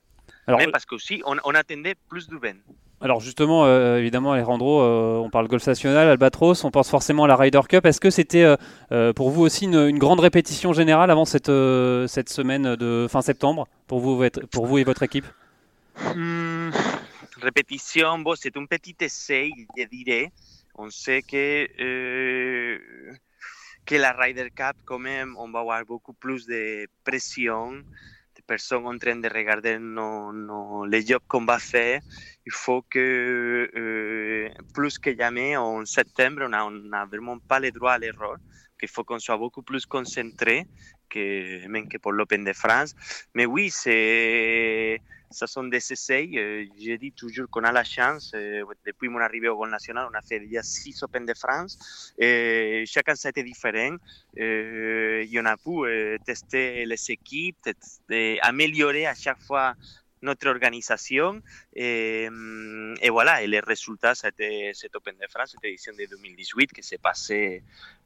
Alors, Mais parce qu'aussi, on, on attendait plus du vent. Alors justement, euh, évidemment, Alejandro, euh, on parle Golf National, Albatros, on pense forcément à la Ryder Cup. Est-ce que c'était euh, pour vous aussi une, une, grande répétition générale avant cette, cette semaine de fin septembre, pour vous, pour vous et votre équipe? Hmm, Répétition, bon, c'est un petit essai, je dirais. On sait que que la Ryder Cup, quand même, on va avoir beaucoup plus de pression, de personnes en train de regarder nos, nos, les jobs qu'on va faire. Il faut que, euh, plus que jamais, en septembre, on n'a vraiment pas le droit à l'erreur, qu'il faut qu'on soit beaucoup plus concentré que, même que pour l'Open de France. Mais oui, c'est ça sont des essais. Euh, je dis toujours qu'on a la chance. Euh, depuis mon arrivée au Gol National, on a fait déjà six Open de France. Et chacun, ça a été différent. Euh, et on a pu tester les équipes, améliorer à chaque fois notre organisation. Et, et, voilà, et les résultats, c'était cet Open de France, cette édition de 2018 qui s'est passé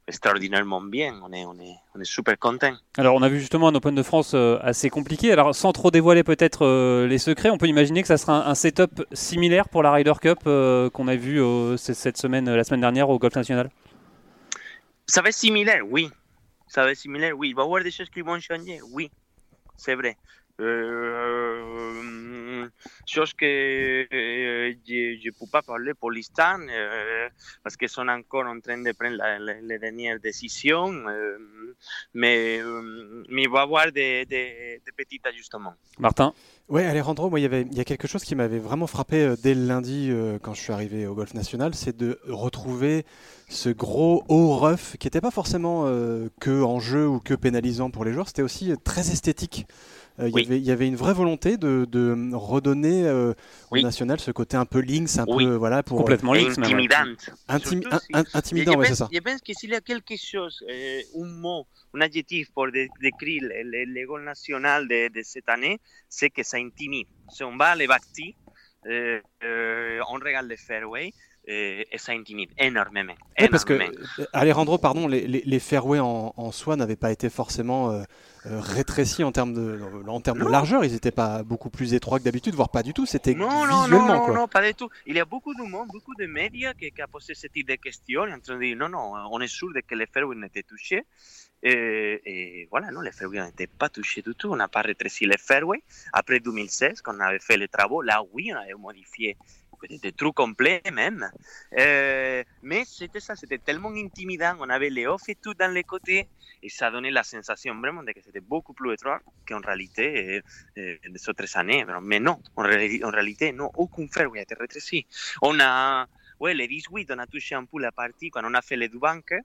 extraordinairement bien. On est, on est, on est super content. Alors, on a vu justement un Open de France euh, assez compliqué. Alors, sans trop dévoiler peut-être euh, les secrets, on peut imaginer que ça sera un, un setup similaire pour la Ryder Cup euh, qu'on a vu euh, cette semaine, la semaine dernière au Golf National? Ça va être similaire, oui. Ça va être similaire, oui. Il va y avoir des choses qui vont changer, oui. C'est vrai. Euh, chose que euh, je ne peux pas parler pour l'instant euh, parce qu'ils sont encore en train de prendre la, la, les dernières décisions. Euh, mais, euh, mais il va y avoir des, des, des petits ajustements. Martin? Ouais, Alejandro, moi, il y, avait, il y a quelque chose qui m'avait vraiment frappé euh, dès le lundi euh, quand je suis arrivé au Golf National, c'est de retrouver ce gros haut rough qui n'était pas forcément euh, que en jeu ou que pénalisant pour les joueurs, c'était aussi très esthétique. Euh, Oui. il, y avait, il y avait une vraie volonté de, de redonner euh, Oui. au national ce côté un peu links, un Oui. peu voilà pour Complètement links. Intimidante. intimi- Surtout in- in- intimidant, je, ouais, pense, c'est ça. je pense que s'il y a quelque chose, euh, un mot, un adjectif pour dé- décrire le, le, le goal national de, de cette année, c'est que ça intimide. Si on va à les euh, euh, on regarde les fairways euh, et ça intimide énormément. Oui, parce que énormément. euh, Alejandro, pardon, les, les, les fairways en, en soi n'avaient pas été forcément euh, euh, rétrécis en termes de, en termes de largeur. Ils n'étaient pas beaucoup plus étroits que d'habitude, voire pas du tout. C'était Non, non, non, quoi. non, pas du tout. Il y a beaucoup de monde, beaucoup de médias qui, qui a posé ce type de questions en train de dire non, non, on est sûr de que les fairways n'étaient touchés. Et, et voilà, non, les fairways n'étaient pas touchés du tout. On n'a pas rétréci les fairways. Après 2016, quand on avait fait les travaux, là, oui, on avait modifié des trous complets même. Euh, mais c'était ça, c'était tellement intimidant. On avait les off et tout dans les côtés. Et ça donnait la sensation vraiment de que c'était beaucoup plus étroit qu'en réalité euh, euh, des autres années. Mais non, en, réali- en réalité, non, aucun fairway a été rétréci. On a, ouais, les 18, on a touché un peu la partie quand on a fait les deux bunkers,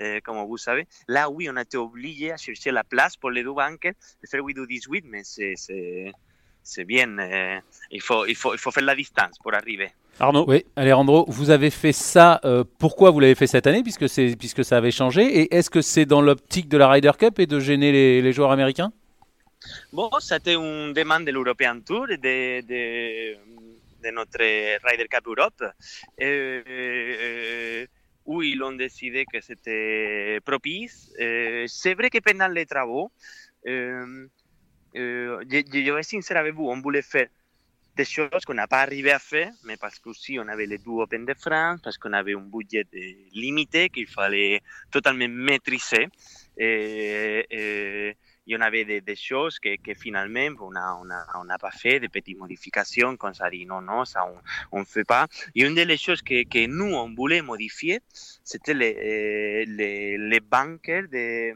euh, comme vous savez. Là, oui, on a été obligé à chercher la place pour les deux bunkers. Le fairway du 18, mais c'est, c'est, bien. euh, il, faut, il, faut, il faut faire la distance pour arriver. Arnaud Oui, Alejandro, vous avez fait ça. euh, pourquoi vous l'avez fait cette année? Puisque, c'est, puisque ça avait changé Et est-ce que c'est dans l'optique de la Ryder Cup et de gêner les, les joueurs américains? Bon, c'était une demande de l'European Tour et de, de, de notre Ryder Cup Europe, euh, euh, où ils ont décidé que c'était propice. Euh, c'est vrai que pendant les travaux, je vais être sincère avec vous, on voulait faire des choses qu'on n'a pas arrivé à faire, mais parce qu'aussi on avait les deux Open de France, parce qu'on avait un budget de- limité qu'il fallait totalement maîtriser. Et, et- et on avait des, des que, que finalement on n'a on a, on a pas fait, des petites modifications, qu'on s'est dit non, non, ça on ne fait pas. Et une des choses que, que nous on voulait modifier, c'était les, euh, les, les bunkers de,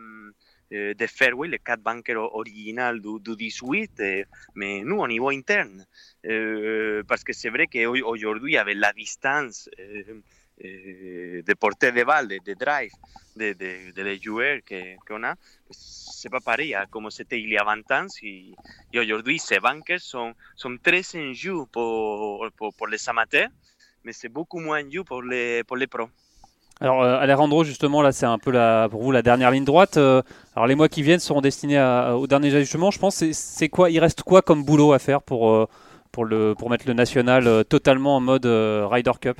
euh, de fairway, les quatre bunkers originaux du, du 18, euh, mais nous au niveau interne. Euh, parce que c'est vrai qu'aujourd'hui, avec la distance euh, euh, de portée de balle, de, drive, de, de, de les joueurs qu'on a, c'est pas pareil à comme c'était il y a 20 ans. Et, et aujourd'hui, ces bunkers sont, sont très en jeu pour, pour, pour les amateurs, mais c'est beaucoup moins en jeu pour les, pour les pros. Alors euh, Alejandro, justement, là c'est un peu la, pour vous la dernière ligne droite. Euh, alors les mois qui viennent seront destinés à- aux derniers ajustements. Je pense c'est- quoi Il reste quoi comme boulot à faire pour, euh, pour, le, pour mettre le national euh, totalement en mode Ryder Cup?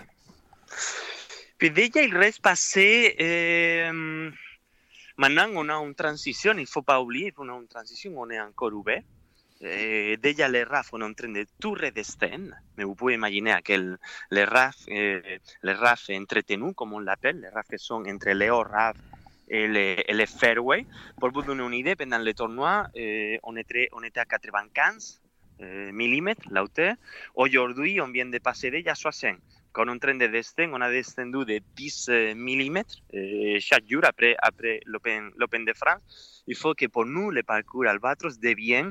Puis déjà, il reste passé. euh, maintenant, on a une transition, il ne faut pas oublier qu'on a une transition, on est encore ouvert. Euh, déjà, les RAF sont en train de tout redescendre, mais vous pouvez imaginer à quel les RAF, euh, les RAF entretenus, comme on l'appelle, les RAF qui sont entre les hauts RAF et les, et les fairway. Pour vous donner une idée, pendant le tournoi, euh, on, était, on était à 95 euh, mm la hauteur. Aujourd'hui, on vient de passer déjà à 60 quand on train de descendre, on a descendu de 10 euh, mm euh, chaque jour après, après l'Open de France. Il faut que pour nous, le parcours Albatros devienne,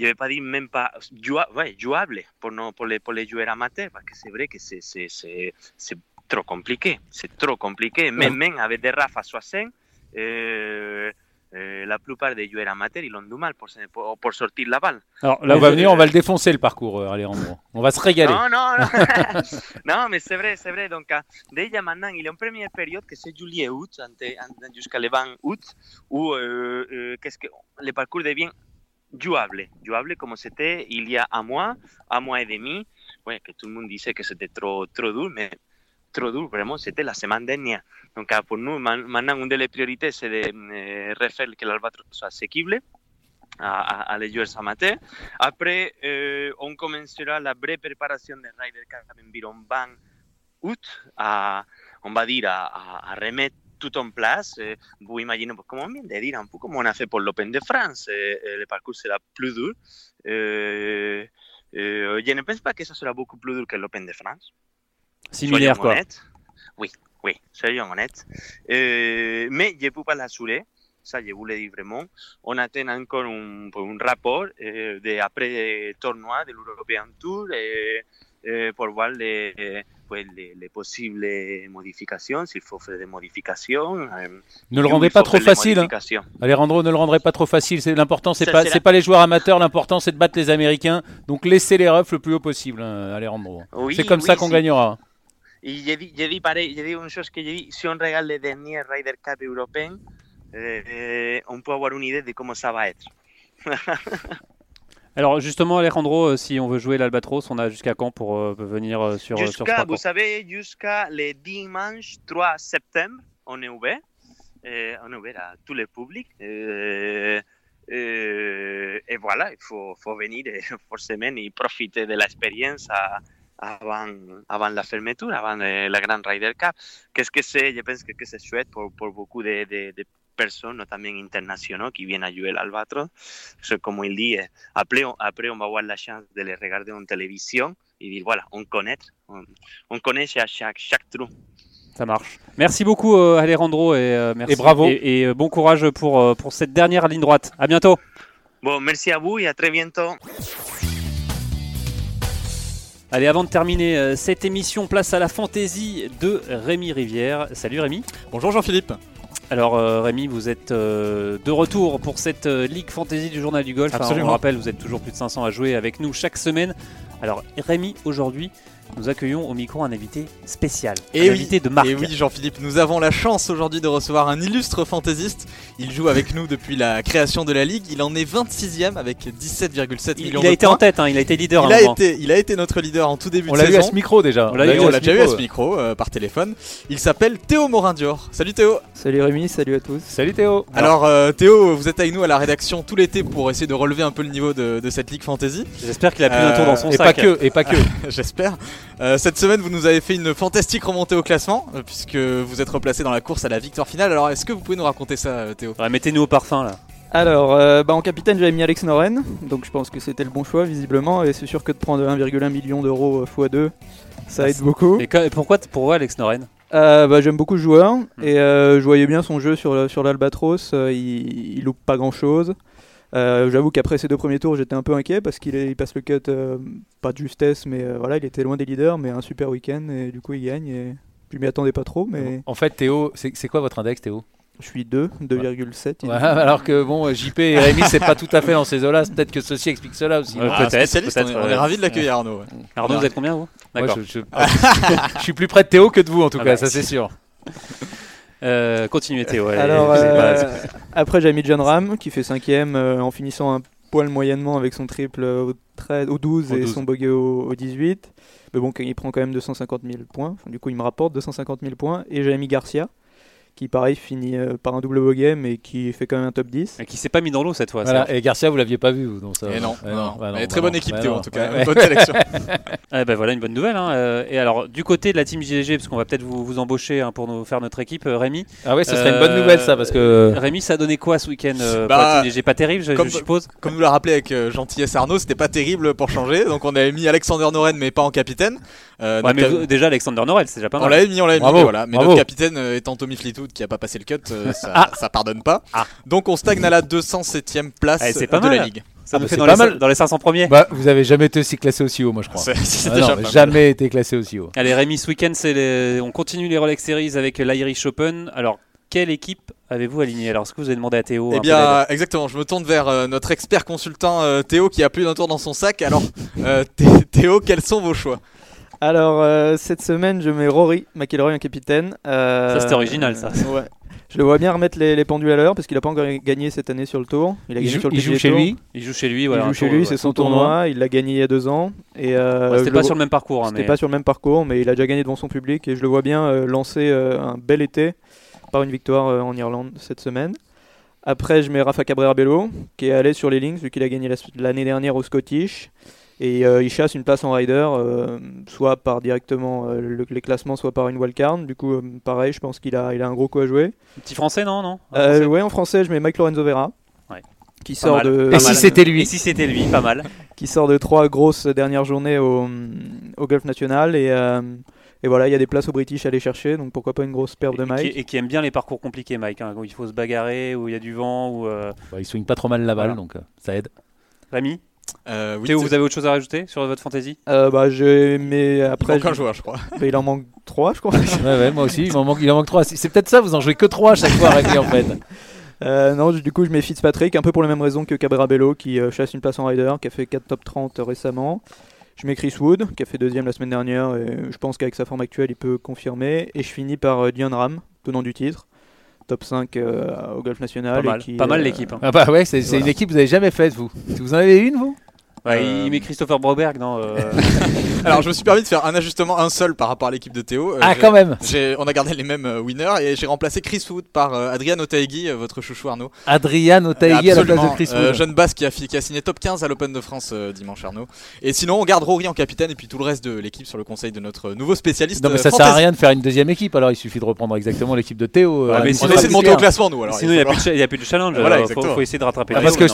je ne vais pas dire même pas joua- ouais, jouable pour, pour, les, pour les joueurs amateurs, parce que c'est vrai que c'est- c'est c'est- c'est trop compliqué. C'est trop compliqué. Même, même avec des rafas 60, euh, euh, la plupart des joueurs amateurs, ils ont du mal pour, pour, pour sortir la balle. Alors Là, on va venir, on va le défoncer le parcours, euh, Alejandro. On va se régaler. Non, non, non. non, mais c'est vrai, c'est vrai. Donc, euh, déjà maintenant, il y a une première période que c'est juillet-août, jusqu'à le 20 août, où euh, euh, qu'est-ce que le parcours devient jouable, jouable comme c'était il y a un mois, un mois et demi, ouais, que tout le monde disait que c'était trop, trop dur, mais trop dur, vraiment, c'était la semaine dernière. Donc pour nous, maintenant, une des priorités, c'est de refaire que l'Albatros soit asequible à, à, à, les joueurs amateurs. Après, euh, on commencera la vraie préparation de Ryder Cup 20 août, à, on va dire, à, à remettre tout en place. Eh, vous imaginez, comme on vient de dire, un peu comme on a fait pour l'Open de France. Eh, le parcours sera plus dur. Eh, je ne pense pas que ça sera beaucoup plus dur que l'Open de France? Similaire, quoi. Honnêtes. Oui, oui, soyons honnêtes. mais je ne peux pas l'assurer. Ça, je vous le dis vraiment. On attend encore un, un rapport eh, de après tournoi de l'European Tour eh, eh, pour voir les, pues, les, les, possibles modifications, s'il faut faire des modifications. Ne le rendez pas trop facile. Hein. Alejandro, ne le rendrait pas trop facile. C'est l'important, c'est pas, c'est pas les joueurs amateurs. L'important, c'est de battre les Américains. Donc laissez les refs le plus haut possible, hein, Alejandro. Oui, c'est comme oui, ça qu'on gagnera. Et j'ai dit, j'ai dit pareil, j'ai dit une chose que j'ai dit, si on regarde les derniers Ryder Cup européens, eh, on peut avoir une idée de comment ça va être. Alors justement, Alejandro, si on veut jouer l'Albatros, on a jusqu'à quand pour euh, venir euh, sur, Jusqu'à, vous savez, jusqu'à le dimanche 3 septembre, on est ouvert. On est ouvert à tous les publics. Et voilà, il faut, faut venir forcément et profiter de l'expérience avant, avant la fermeture, avant la Grand Ryder Cup. Qu'est-ce que c'est? Je pense que, que c'est chouette pour, pour beaucoup de, de- de personnes, notamment internationaux, qui viennent à jouer l'Albatros. Parce que, Comme il dit, eh, après, on- après, on va avoir la chance de les regarder en télévision et dire voilà, on connaît, on, on connaît chaque, chaque, chaque trou. Ça marche. Merci beaucoup, euh, Alejandro, et, euh, merci. Et bravo. Et, et, euh, bon courage pour, euh, pour cette dernière ligne droite. À bientôt. Bon, merci à vous et à très bientôt. Allez, avant de terminer euh, cette émission, place à la fantaisie de Rémi Rivière. Salut Rémi. Bonjour Jean-Philippe. Alors euh, Rémi, vous êtes euh, de retour pour cette euh, Ligue Fantasy du Journal du Golf. Hein, on Absolument. le rappelle, vous êtes toujours plus de 500 à jouer avec nous chaque semaine. Alors Rémi, aujourd'hui, nous accueillons au micro un invité spécial, Et un oui, invité de marque. Et oui, Jean-Philippe, nous avons la chance aujourd'hui de recevoir un illustre fantaisiste. Il joue avec nous depuis la création de la ligue. Il en est 26e avec 17,7 Il, millions il a de été points. en tête, hein, il a été leader. Il à un a, moment. été, il a été notre leader en tout début On de l'a eu saison. à ce micro déjà. On l'a Oui, eu on à l'a ce déjà eu à ce micro euh, par téléphone. Il s'appelle Théo Morin-Dior. Salut Théo. Salut Rémi, salut à tous. Salut Théo. Alors euh, Théo, vous êtes avec nous à la rédaction tout l'été pour essayer de relever un peu le niveau de, de cette ligue fantasy. J'espère qu'il a plus un Euh, tour dans son Et sac. pas que, et pas que. J'espère. Euh, cette semaine, vous nous avez fait une fantastique remontée au classement euh, puisque vous êtes replacé dans la course à la victoire finale. Alors est-ce que vous pouvez nous raconter ça, euh, Théo? Ouais, Mettez-nous au parfum là. Alors, euh, bah, en capitaine, j'avais mis Alex Noren, donc je pense que c'était le bon choix, visiblement, et c'est sûr que de prendre 1,1 million d'euros x2, ça Ah, aide beaucoup. Et que- pourquoi, pourquoi Alex Noren? Euh, bah, J'aime beaucoup ce joueur, Hmm. et euh, je voyais bien son jeu sur, le- sur l'Albatros, euh, il, il loupe pas grand chose. J'avoue qu'après ces deux premiers tours, j'étais un peu inquiet parce qu'il il passe le cut, euh, pas de justesse, mais euh, voilà, il était loin des leaders, mais un super week-end, et du coup il gagne. Et... Je m'y attendais pas trop, mais En fait, Théo, c'est quoi votre index, Théo? Je suis 2, 2,7. il Ouais. Alors que bon, JP et Rémi, c'est pas tout à fait dans ces eaux-là. Peut-être que ceci explique cela aussi. Ah, peut-être, on est, on est euh, ravis de l'accueillir, Arnaud. ouais. Arnaud, vous êtes combien vous? D'accord. je, je- je suis plus près de Théo que de vous en tout Ah cas, bah, ça c'est sûr. Euh, continuez Théo. allez, Alors, euh, après, j'ai mis John Ram qui fait 5ème en finissant un poil moyennement avec son triple euh, au, 13, au 12 Au et 12. son bogey au, au 18. Mais bon, il prend quand même 250 000 points. Enfin, du coup, il me rapporte 250 000 points. Et j'ai mis Garcia qui, pareil, finit euh, par un double bogey mais qui fait quand même un top 10. Et qui s'est pas mis dans l'eau cette fois. Voilà. Et Garcia, vous l'aviez pas vu, vous, donc ça. Et non, Ouais, non, bah Mais non, très bah bonne non, équipe, bah Théo, en tout cas. Ouais. Bonne sélection. Ah bah voilà une bonne nouvelle. hein. Euh, Et alors du côté de la team JDG, parce qu'on va peut-être vous, vous embaucher hein, pour nous faire notre équipe, euh, Rémi. Ah ouais, ce serait une bonne nouvelle ça, parce que. Rémi, ça a donné quoi ce week-end euh, Bah, pour la team JDG Pas terrible, je, je comme- suppose. Comme nous l'a rappelé avec euh, gentillesse Arnaud, c'était pas terrible pour changer. Donc on avait mis Alexander Noren, mais pas en capitaine. Euh, Ouais, mais déjà Alexander Norel, c'est déjà pas on mal. l'avait mis, on l'avait mis, voilà. Mais bravo. notre capitaine étant Tommy Fleetwood qui a pas passé le cut, euh, ça, Ah. ça pardonne pas. Ah. Donc on stagne à la 207ème place Eh, c'est pas de la ligue. Ça nous bah, fait c'est dans pas les, mal. dans les 500 premiers. Bah, vous avez jamais été aussi classé aussi haut, moi je crois. Ah déjà non, pas mal. jamais été classé aussi haut. Allez Rémi, ce week-end, les- on continue les Rolex Series avec l'Irish Open. Alors quelle équipe avez-vous aligné? Alors est-ce que vous avez demandé à Théo Eh bien, exactement. Je me tourne vers euh, notre expert consultant euh, Théo qui a plus d'un tour dans son sac. Alors, euh, Thé- Théo, quels sont vos choix? Alors, euh, cette semaine, je mets Rory McIlroy en capitaine. Euh, Ça, c'était original, ça. ouais. Je le vois bien remettre les, les pendules à l'heure parce qu'il a pas encore gagné cette année sur le tour. Il a Il gagné joue, sur le il joue chez Tour. lui. Il joue chez lui. Il Voilà, joue un chez tour, lui, ouais. c'est son tournoi. tournoi. Il l'a gagné il y a deux ans. Et euh, Ouais, C'était pas le sur le même parcours. hein, C'était mais- pas sur le même parcours, mais il a déjà gagné devant son public et je le vois bien euh, lancer euh, un bel été par une victoire euh, en Irlande cette semaine. Après, je mets Rafa Cabrera Bello qui est allé sur les links vu qu'il a gagné la- l'année dernière au Scottish. Et euh, il chasse une place en rider, euh, soit par directement euh, le- les classements, soit par une wildcard. Du coup, euh, pareil, je pense qu'il a, il a un gros coup à jouer. Petit français, non, non? Euh, Français? ouais, en français, je mets Mike Lorenzo Vera. Ouais. Qui Pas sort, mal. de, Et si c'était Et lui si c'était lui, pas mal. qui sort de trois grosses dernières journées au, au Golf National. Et, euh, et voilà, il y a des places au British à aller chercher. Donc pourquoi pas une grosse perte de Et qui, Mike. et qui aime bien les parcours compliqués, Mike, hein, où il faut se bagarrer, où il y a du vent, où euh, Bah, il swing pas trop mal la balle, Voilà. donc euh, ça aide. Rémi, Euh, oui, Théo, vous avez autre chose à rajouter sur votre fantasy? Euh, bah, j'ai- mais il après, manque un je- joueur, je crois. bah, il en manque trois, je crois. Ouais, ouais, moi aussi, il en manque, il en manque 3. C'est peut-être ça, vous en jouez que 3 à chaque fois, Rémi, en fait. Euh, non, du coup, je mets Fitzpatrick, un peu pour les mêmes raisons que Cabrera Bello, qui euh, chasse une place en rider, qui a fait 4 top 30 récemment. Je mets Chris Wood, qui a fait deuxième la semaine dernière, et je pense qu'avec sa forme actuelle, il peut confirmer. Et je finis par euh, Dion Ram, tenant du titre, top 5 euh, au Golf National. Pas et mal, qui, pas mal euh, l'équipe. hein. Ah bah ouais, c'est Voilà. une équipe que vous avez jamais faite, vous. Vous en avez une, vous? Ouais, Euh, Il met Christopher Broberg, non euh, Alors, je me suis permis de faire un ajustement, un seul par rapport à l'équipe de Théo. Euh, Ah, quand même On a gardé les mêmes euh, winners et j'ai remplacé Chris Wood par euh, Adrian Otaegui, euh, votre chouchou Arnaud. Adrian Otaegui à la place de Chris euh, Wood. jeune basse qui a, qui a signé top 15 à l'Open de France euh, dimanche Arnaud. Et sinon, on garde Rory en capitaine et puis tout le reste de l'équipe sur le conseil de notre nouveau spécialiste. Non, mais ça sert à fantasy. rien de faire une deuxième équipe, alors il suffit de reprendre exactement l'équipe de Théo. Ouais, euh, mais Rémi. On essaie de monter au classement, nous. Alors, Sinon, il il n'y a, plus de cha- il y a plus de challenge. Voilà, faut, faut essayer de rattraper Ah, les parce que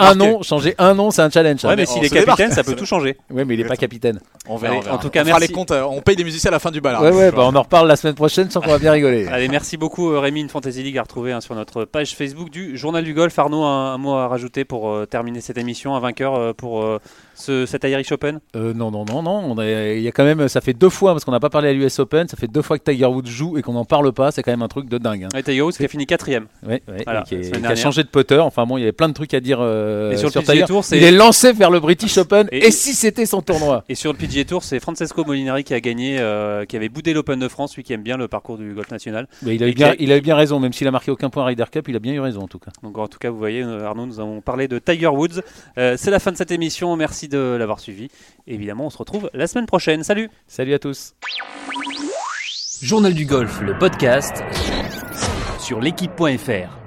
un nom, changer un nom, c'est un challenge. Ouais, hein. mais s'il est capitaine, ça peut tout changer. Ouais, mais il est pas capitaine. On verra, Allez, on verra. en tout cas, on merci. les comptes, euh, on paye des musiciens à la fin du bal. Ouais, ouais, bah on en reparle la semaine prochaine sans qu'on va bien rigoler. Allez, merci beaucoup euh, Rémi, une Fantasy League à retrouver hein, sur notre page Facebook du Journal du Golf. Arnaud, un, un mot à rajouter pour euh, terminer cette émission, un vainqueur euh, pour euh, ce, cet Irish Open? Euh, non, non, non, non. Il y a quand même, ça fait deux fois parce qu'on n'a pas parlé à l'US Open. Ça fait deux fois que Tiger Woods joue et qu'on n'en parle pas. C'est quand même un truc de dingue. hein. Ouais, Tiger Woods qui a fini quatrième. Ouais, ouais, Voilà, et qui, est- a changé de putter. Enfin bon, il y avait plein de trucs à dire euh, Et sur le sur Tiger. Tour, Il est lancé vers le British Open. Et- Et, si c'était son tournoi? Et sur le PGA Tour, c'est Francesco Molinari qui a gagné, euh, qui avait boudé l'Open de France, lui qui aime bien le parcours du golf national. Mais il a, eu bien, a- il a eu bien raison, même s'il a marqué aucun point à Ryder Cup, il a bien eu raison en tout cas. Donc en tout cas, vous voyez, Arnaud, nous avons parlé de Tiger Woods. C'est la fin de cette émission. Merci de l'avoir suivi. Évidemment, on se retrouve la semaine prochaine. Salut Salut à tous. Journal du golf, le podcast sur l'équipe.fr.